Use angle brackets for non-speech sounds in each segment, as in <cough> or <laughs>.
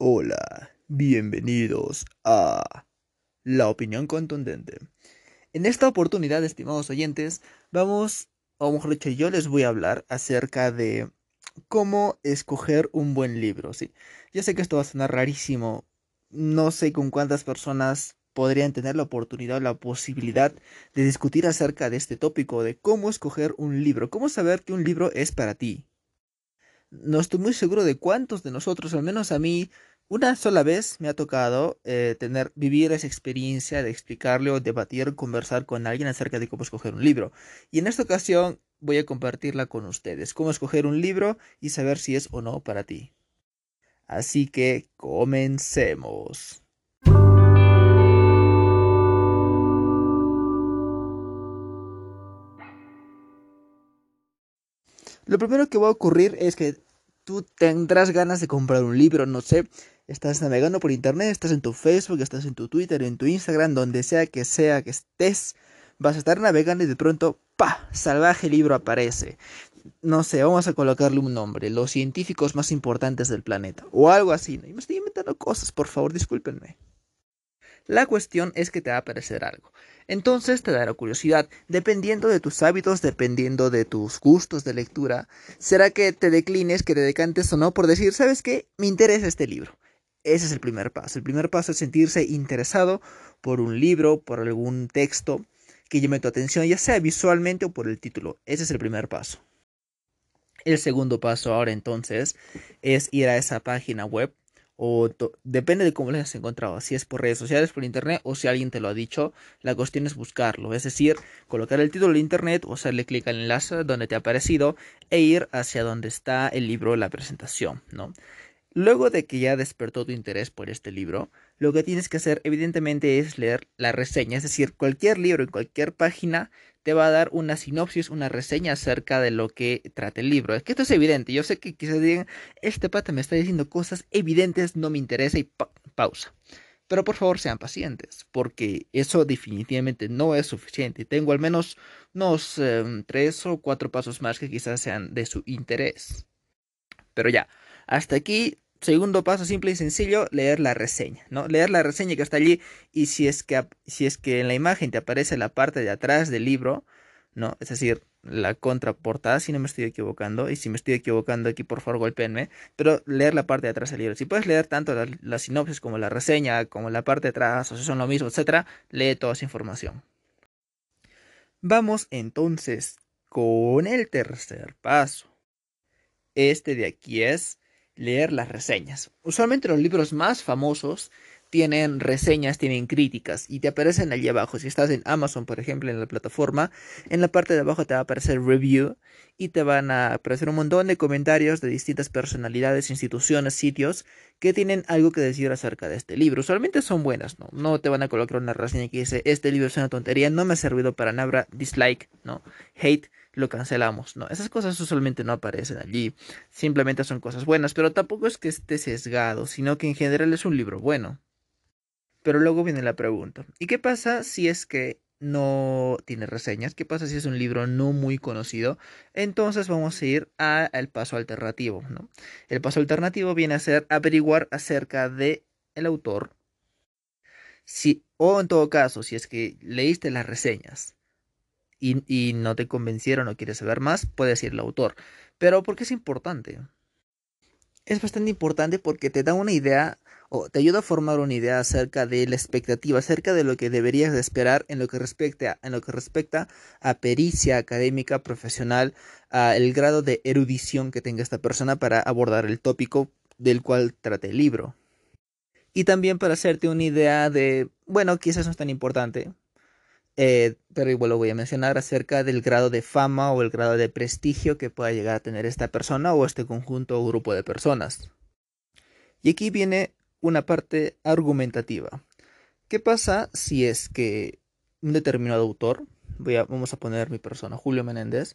Hola, bienvenidos a La Opinión Contundente. En esta oportunidad, estimados oyentes, vamos, o mejor dicho, yo les voy a hablar acerca de cómo escoger un buen libro, ¿sí? Yo sé que esto va a sonar rarísimo, no sé con cuántas personas podrían tener la oportunidad o la posibilidad de discutir acerca de este tópico, de cómo escoger un libro, cómo saber que un libro es para ti. No estoy muy seguro de cuántos de nosotros, al menos a mí, una sola vez me ha tocado eh, tener, vivir esa experiencia de explicarle o debatir, conversar con alguien acerca de cómo escoger un libro. Y en esta ocasión voy a compartirla con ustedes, cómo escoger un libro y saber si es o no para ti. Así que comencemos. Lo primero que va a ocurrir es que tú tendrás ganas de comprar un libro, no sé, estás navegando por internet, estás en tu Facebook, estás en tu Twitter, en tu Instagram, donde sea que sea que estés, vas a estar navegando y de pronto, ¡pa! Salvaje libro aparece. No sé, vamos a colocarle un nombre, los científicos más importantes del planeta, o algo así. ¿no? Y me estoy inventando cosas, por favor, discúlpenme. La cuestión es que te va a aparecer algo. Entonces te dará curiosidad, dependiendo de tus hábitos, dependiendo de tus gustos de lectura, será que te declines, que te decantes o no por decir, ¿sabes qué? Me interesa este libro. Ese es el primer paso. El primer paso es sentirse interesado por un libro, por algún texto que llame tu atención, ya sea visualmente o por el título. Ese es el primer paso. El segundo paso ahora entonces es ir a esa página web o depende de cómo lo hayas encontrado, si es por redes sociales, por internet o si alguien te lo ha dicho, la cuestión es buscarlo, es decir, colocar el título de internet o hacerle clic al enlace donde te ha aparecido e ir hacia donde está el libro, la presentación, ¿no? Luego de que ya despertó tu interés por este libro, lo que tienes que hacer evidentemente es leer la reseña, es decir, cualquier libro en cualquier página te va a dar una sinopsis, una reseña acerca de lo que trata el libro. Es que esto es evidente, yo sé que quizás digan, este pata me está diciendo cosas evidentes, no me interesa y pausa. Pero por favor sean pacientes, porque eso definitivamente no es suficiente. Tengo al menos unos em, tres o cuatro pasos más que quizás sean de su interés. Pero ya, hasta aquí, segundo paso simple y sencillo, leer la reseña, ¿no? Leer la reseña que está allí y si es que, si es que en la imagen te aparece la parte de atrás del libro, ¿no? Es decir, la contraportada, si no me estoy equivocando, y si me estoy equivocando aquí, por favor, golpeenme, pero leer la parte de atrás del libro. Si puedes leer tanto la, sinopsis como la reseña, como la parte de atrás, o si son lo mismo, etcétera, lee toda esa información. Vamos entonces con el tercer paso. Este de aquí es leer las reseñas. Usualmente los libros más famosos tienen reseñas, tienen críticas y te aparecen allí abajo. Si estás en Amazon, por ejemplo, en la plataforma, en la parte de abajo te va a aparecer review y te van a aparecer un montón de comentarios de distintas personalidades, instituciones, sitios que tienen algo que decir acerca de este libro. Usualmente son buenas, ¿no? No te van a colocar una reseña que dice, este libro es una tontería, no me ha servido para nada, dislike, ¿no? Hate, lo cancelamos. No, esas cosas usualmente no aparecen allí. Simplemente son cosas buenas, pero tampoco es que esté sesgado, sino que en general es un libro bueno. Pero luego viene la pregunta, ¿y qué pasa si es que no tiene reseñas? ¿Qué pasa si es un libro no muy conocido? Entonces vamos a ir al paso alternativo, ¿no? El paso alternativo viene a ser averiguar acerca de el autor. Si, o en todo caso, si es que leíste las reseñas y, no te convencieron o quieres saber más, puedes ir al autor. Pero ¿por qué es importante? Es bastante importante porque te da una idea o te ayuda a formar una idea acerca de la expectativa, acerca de lo que deberías esperar en lo que respecta, en lo que respecta a pericia académica, profesional, a el grado de erudición que tenga esta persona para abordar el tópico del cual trate el libro. Y también para hacerte una idea de, bueno, quizás no es tan importante, eh, pero igual lo voy a mencionar acerca del grado de fama o el grado de prestigio que pueda llegar a tener esta persona o este conjunto o grupo de personas. Y aquí viene una parte argumentativa. ¿Qué pasa si es que un determinado autor, voy a, vamos a poner mi persona, Julio Menéndez,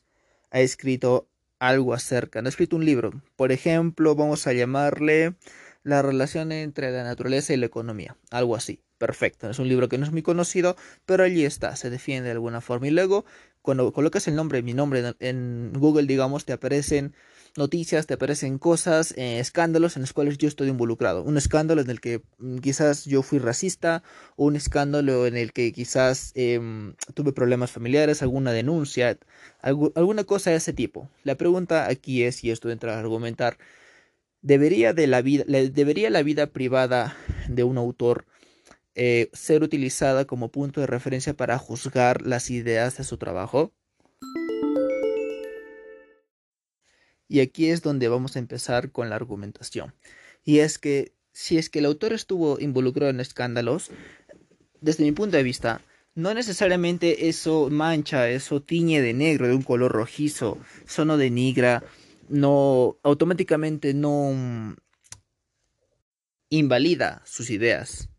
ha escrito algo acerca, no ha escrito un libro, por ejemplo, vamos a llamarle la relación entre la naturaleza y la economía, algo así perfecto. Es un libro que no es muy conocido, pero allí está, se defiende de alguna forma. Y luego, cuando colocas el nombre, mi nombre en Google, digamos, te aparecen noticias, te aparecen cosas, eh, escándalos en los cuales yo estoy involucrado. Un escándalo en el que mm, quizás yo fui racista, un escándalo en el que quizás em, tuve problemas familiares, alguna denuncia, alguna cosa de ese tipo. La pregunta aquí es, y esto entra a argumentar, ¿debería, de la vida, ¿debería la vida privada de un autor eh, ser utilizada como punto de referencia para juzgar las ideas de su trabajo? Y aquí es donde vamos a empezar con la argumentación. Y es que si es que el autor estuvo involucrado en escándalos, desde mi punto de vista, no necesariamente eso mancha, eso tiñe de negro, de un color rojizo, eso no denigra, no automáticamente no mm, invalida sus ideas,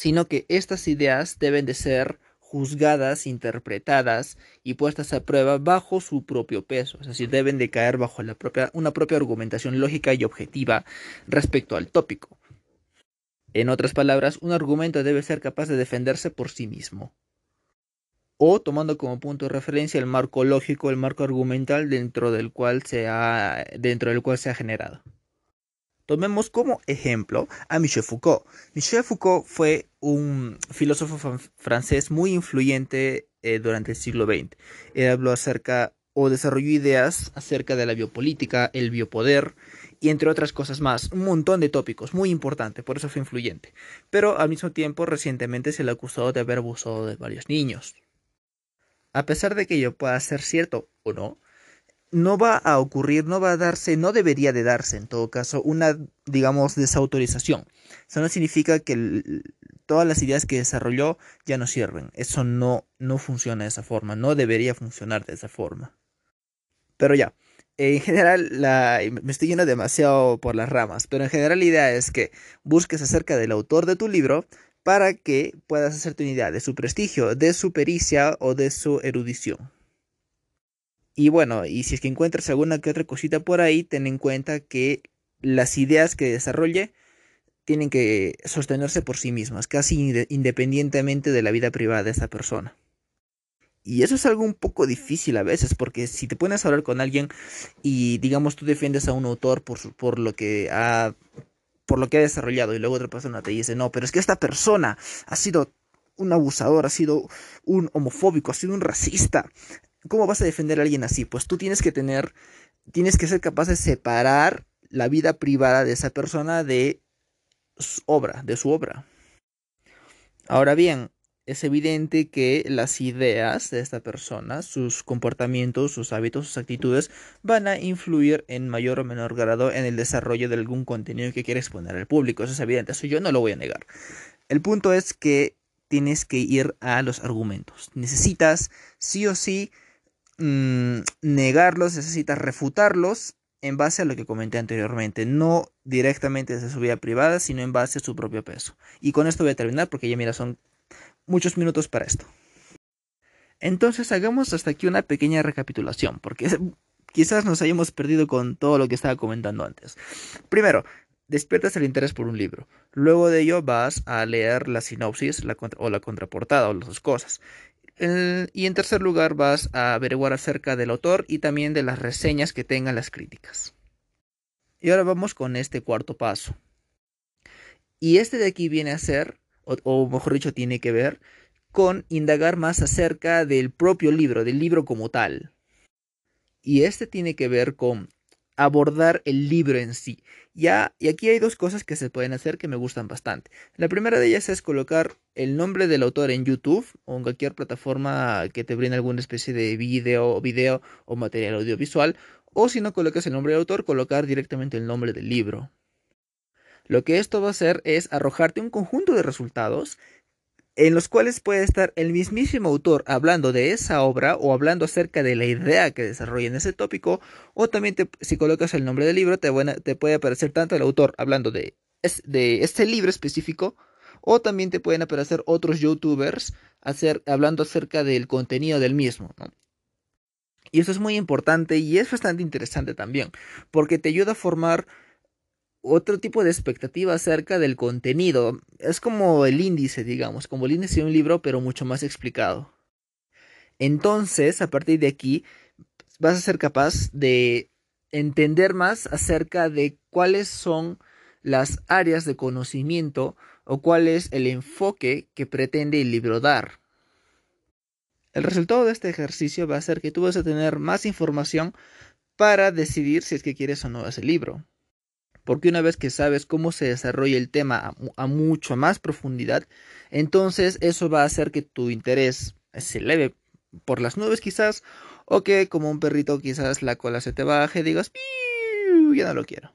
sino que estas ideas deben de ser juzgadas, interpretadas y puestas a prueba bajo su propio peso, es decir, deben de caer bajo la propia, una propia argumentación lógica y objetiva respecto al tópico. En otras palabras, un argumento debe ser capaz de defenderse por sí mismo. O tomando como punto de referencia el marco lógico, el marco argumental dentro del cual se ha, dentro del cual se ha generado. Tomemos como ejemplo a Michel Foucault. Michel Foucault fue un filósofo francés muy influyente eh, durante el siglo XX. Él habló acerca o desarrolló ideas acerca de la biopolítica, el biopoder y entre otras cosas más. Un montón de tópicos, muy importante, por eso fue influyente. Pero al mismo tiempo recientemente se le acusó de haber abusado de varios niños. A pesar de que ello pueda ser cierto o no, no va a ocurrir, no va a darse, no debería de darse en todo caso una, digamos, desautorización. Eso no significa que todas las ideas que desarrolló ya no sirven. Eso no, no funciona de esa forma, no debería funcionar de esa forma. Pero ya, en general, me estoy yendo demasiado por las ramas, pero en general la idea es que busques acerca del autor de tu libro para que puedas hacerte una idea de su prestigio, de su pericia o de su erudición. Y bueno, y si es que encuentras alguna que otra cosita por ahí, ten en cuenta que las ideas que desarrolle tienen que sostenerse por sí mismas, casi independientemente de la vida privada de esa persona. Y eso es algo un poco difícil a veces, porque si te pones a hablar con alguien y digamos tú defiendes a un autor por, por lo que ha por lo que ha desarrollado y luego otra persona te dice, no, pero es que esta persona ha sido un abusador, ha sido un homofóbico, ha sido un racista, ¿Cómo vas a defender a alguien así? Pues tú tienes que tener, tienes que ser capaz de separar la vida privada de esa persona de su obra, de su obra. Ahora bien, es evidente que las ideas de esta persona, sus comportamientos, sus hábitos, sus actitudes, van a influir en mayor o menor grado en el desarrollo de algún contenido que quiere exponer al público. Eso es evidente, eso yo no lo voy a negar. El punto es que tienes que ir a los argumentos. Necesitas sí o sí Mm, negarlos, necesitas refutarlos en base a lo que comenté anteriormente, no directamente desde su vida privada, sino en base a su propio peso. Y con esto voy a terminar porque ya mira, son muchos minutos para esto. Entonces hagamos hasta aquí una pequeña recapitulación, porque <laughs> quizás nos hayamos perdido con todo lo que estaba comentando antes. Primero, despiertas el interés por un libro. Luego de ello vas a leer la sinopsis o la contraportada o las dos cosas y en tercer lugar vas a averiguar acerca del autor y también de las reseñas que tengan las críticas. Y ahora vamos con este cuarto paso. Y este de aquí viene a ser, o, o, mejor dicho, tiene que ver con indagar más acerca del propio libro, del libro como tal. Y este tiene que ver con abordar el libro en sí. Ya, y aquí hay dos cosas que se pueden hacer que me gustan bastante. La primera de ellas es colocar el nombre del autor en YouTube o en cualquier plataforma que te brinde alguna especie de video, video o material audiovisual. O si no colocas el nombre del autor, colocar directamente el nombre del libro. Lo que esto va a hacer es arrojarte un conjunto de resultados en los cuales puede estar el mismísimo autor hablando de esa obra o hablando acerca de la idea que desarrolla en ese tópico, o también si colocas el nombre del libro te, puede aparecer tanto el autor hablando de, de este libro específico, o también te pueden aparecer otros youtubers hablando acerca del contenido del mismo. Y eso es muy importante y es bastante interesante también, porque te ayuda a formar otro tipo de expectativa acerca del contenido. Es como el índice, digamos, como el índice de un libro, pero mucho más explicado. Entonces, a partir de aquí, vas a ser capaz de entender más acerca de cuáles son las áreas de conocimiento o cuál es el enfoque que pretende el libro dar. El resultado de este ejercicio va a ser que tú vas a tener más información para decidir si es que quieres o no ese libro. Porque una vez que sabes cómo se desarrolla el tema a, mucho más profundidad, entonces eso va a hacer que tu interés se eleve por las nubes quizás, o que como un perrito quizás la cola se te baje y digas, ya no lo quiero.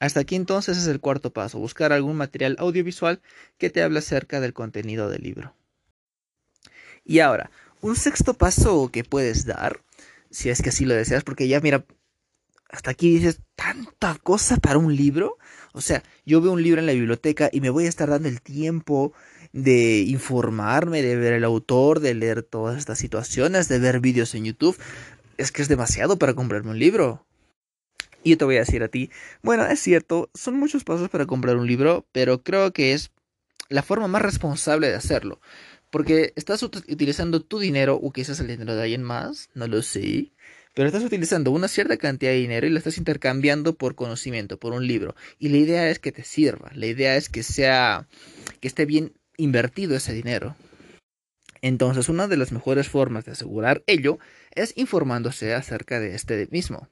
Hasta aquí entonces es el cuarto paso, buscar algún material audiovisual que te hable acerca del contenido del libro. Y ahora, un sexto paso que puedes dar, si es que así lo deseas, porque ya mira, hasta aquí dices, tanta cosa para un libro. O sea, yo veo un libro en la biblioteca y me voy a estar dando el tiempo de informarme, de ver el autor, de leer todas estas situaciones, de ver vídeos en YouTube. Es que es demasiado para comprarme un libro. Y yo te voy a decir a ti, bueno, es cierto, son muchos pasos para comprar un libro, pero creo que es la forma más responsable de hacerlo. Porque estás utilizando tu dinero, o quizás el dinero de alguien más, no lo sé. Pero estás utilizando una cierta cantidad de dinero y lo estás intercambiando por conocimiento, por un libro. Y la idea es que te sirva, la idea es que sea, que esté bien invertido ese dinero. Entonces, una de las mejores formas de asegurar ello es informándose acerca de este mismo.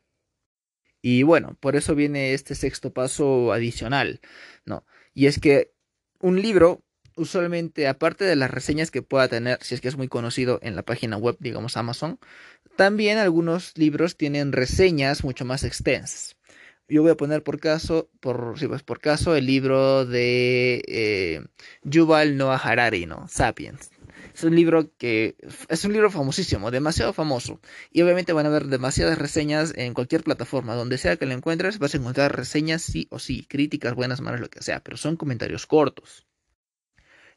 Y bueno, por eso viene este sexto paso adicional, ¿no? Y es que un libro, usualmente, aparte de las reseñas que pueda tener, si es que es muy conocido en la página web, digamos Amazon, también algunos libros tienen reseñas mucho más extensas. Yo voy a poner por caso, por, pues por caso, el libro de eh, Yuval Noah Harari, ¿no? Sapiens. Es un libro que es un libro famosísimo, demasiado famoso. Y obviamente van a haber demasiadas reseñas en cualquier plataforma. Donde sea que lo encuentres, vas a encontrar reseñas sí o sí, críticas, buenas, malas, lo que sea. Pero son comentarios cortos.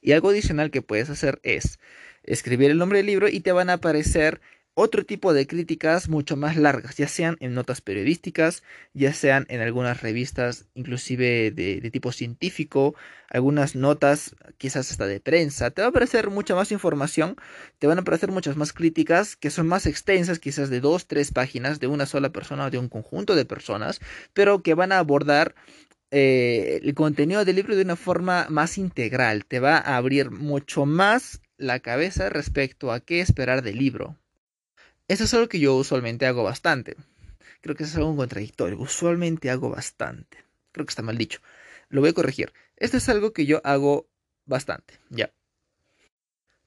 Y algo adicional que puedes hacer es escribir el nombre del libro y te van a aparecer otro tipo de críticas mucho más largas, ya sean en notas periodísticas, ya sean en algunas revistas inclusive de, tipo científico, algunas notas quizás hasta de prensa. Te va a aparecer mucha más información, te van a aparecer muchas más críticas que son más extensas, quizás de dos, tres páginas de una sola persona o de un conjunto de personas, pero que van a abordar eh, el contenido del libro de una forma más integral, te va a abrir mucho más la cabeza respecto a qué esperar del libro. Eso es algo que yo usualmente hago bastante. Creo que es algo contradictorio. Usualmente hago bastante. Creo que está mal dicho. Lo voy a corregir. Esto es algo que yo hago bastante. Ya.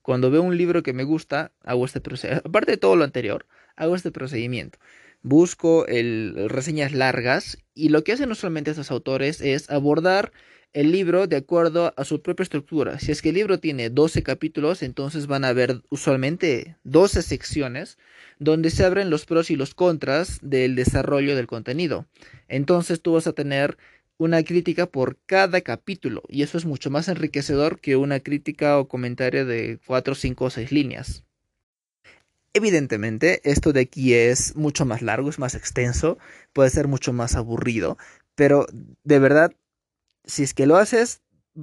Cuando veo un libro que me gusta, hago este procedimiento. Aparte de todo lo anterior, hago este procedimiento. Busco el, reseñas largas y lo que hacen usualmente estos autores es abordar el libro de acuerdo a su propia estructura. Si es que el libro tiene 12 capítulos, entonces van a haber usualmente 12 secciones donde se abren los pros y los contras del desarrollo del contenido. Entonces tú vas a tener una crítica por cada capítulo y eso es mucho más enriquecedor que una crítica o comentario de 4, 5 o 6 líneas. Evidentemente, esto de aquí es mucho más largo, es más extenso, puede ser mucho más aburrido, pero de verdad si es que lo haces,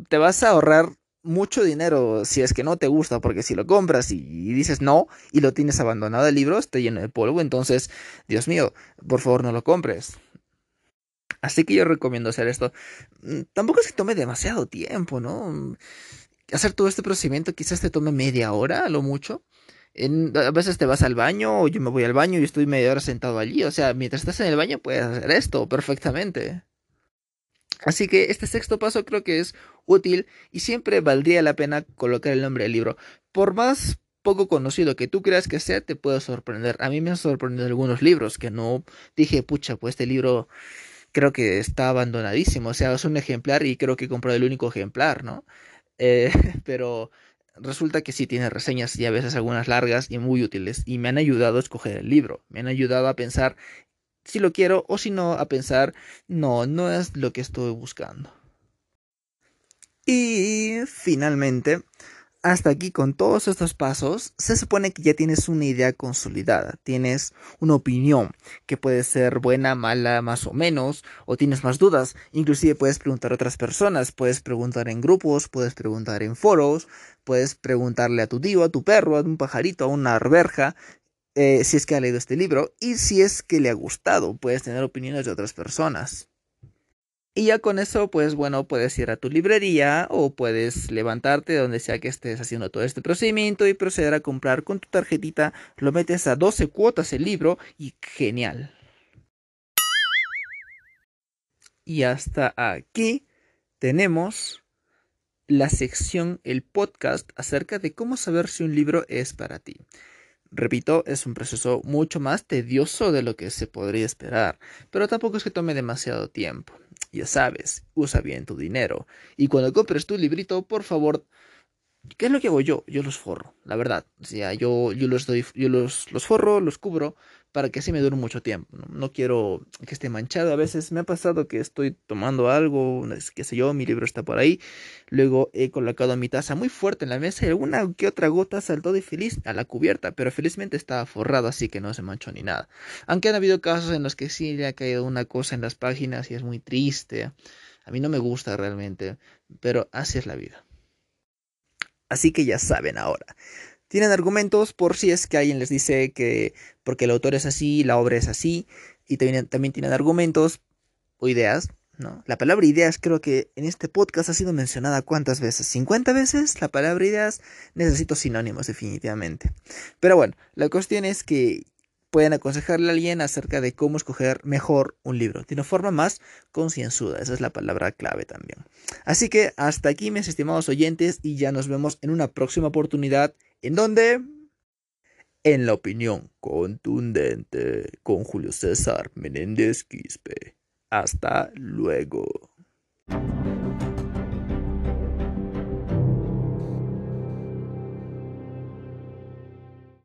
te vas a ahorrar mucho dinero si es que no te gusta, porque si lo compras y, dices no y lo tienes abandonado el libro, está lleno de polvo, entonces, Dios mío, por favor no lo compres. Así que yo recomiendo hacer esto. Mm, tampoco es que tome demasiado tiempo, ¿no? Hacer todo este procedimiento quizás te tome media hora, a lo mucho. A veces te vas al baño o yo me voy al baño y estoy media hora sentado allí. O sea, mientras estás en el baño puedes hacer esto perfectamente. Así que este sexto paso creo que es útil y siempre valdría la pena colocar el nombre del libro. Por más poco conocido que tú creas que sea, te puede sorprender. A mí me han sorprendido algunos libros que no dije, pucha, pues este libro creo que está abandonadísimo. O sea, es un ejemplar y creo que he comprado el único ejemplar, ¿no? Eh, <laughs> pero resulta que sí tiene reseñas y a veces algunas largas y muy útiles y me han ayudado a escoger el libro, me han ayudado a pensar si lo quiero o si no a pensar, no, no es lo que estoy buscando. Y finalmente, hasta aquí con todos estos pasos, se supone que ya tienes una idea consolidada, tienes una opinión que puede ser buena, mala, más o menos, o tienes más dudas, inclusive puedes preguntar a otras personas, puedes preguntar en grupos, puedes preguntar en foros, puedes preguntarle a tu tío, a tu perro, a un pajarito, a una arberja, eh, si es que ha leído este libro y si es que le ha gustado. Puedes tener opiniones de otras personas. Y ya con eso, pues bueno, puedes ir a tu librería o puedes levantarte donde sea que estés haciendo todo este procedimiento y proceder a comprar con tu tarjetita. Lo metes a 12 cuotas el libro y genial. Y hasta aquí tenemos la sección, el podcast acerca de cómo saber si un libro es para ti. Repito, es un proceso mucho más tedioso de lo que se podría esperar, pero tampoco es que tome demasiado tiempo. Ya sabes, usa bien tu dinero. Y cuando compres tu librito, por favor, ¿qué es lo que hago yo? Yo los forro, la verdad. O sea, yo, yo los doy, yo los, los forro, los cubro para que así me dure mucho tiempo. ¿no? quiero que esté manchado. A veces me ha pasado que estoy tomando algo, qué sé yo, mi libro está por ahí. Luego he colocado mi taza muy fuerte en la mesa y alguna que otra gota saltó de feliz a la cubierta, pero felizmente estaba forrado así que no se manchó ni nada. Aunque han habido casos en los que sí le ha caído una cosa en las páginas y es muy triste. A mí no me gusta realmente, pero así es la vida. Así que ya saben ahora. Tienen argumentos por si es que alguien les dice que porque el autor es así, la obra es así, y también, tienen argumentos o ideas, ¿no? La palabra ideas creo que en este podcast ha sido mencionada cuántas veces, 50 veces la palabra ideas, necesito sinónimos definitivamente. Pero bueno, la cuestión es que pueden aconsejarle a alguien acerca de cómo escoger mejor un libro, de una forma más concienzuda, esa es la palabra clave también. Así que hasta aquí mis estimados oyentes y ya nos vemos en una próxima oportunidad ¿En dónde? En la opinión contundente con Julio César Menéndez Quispe. Hasta luego.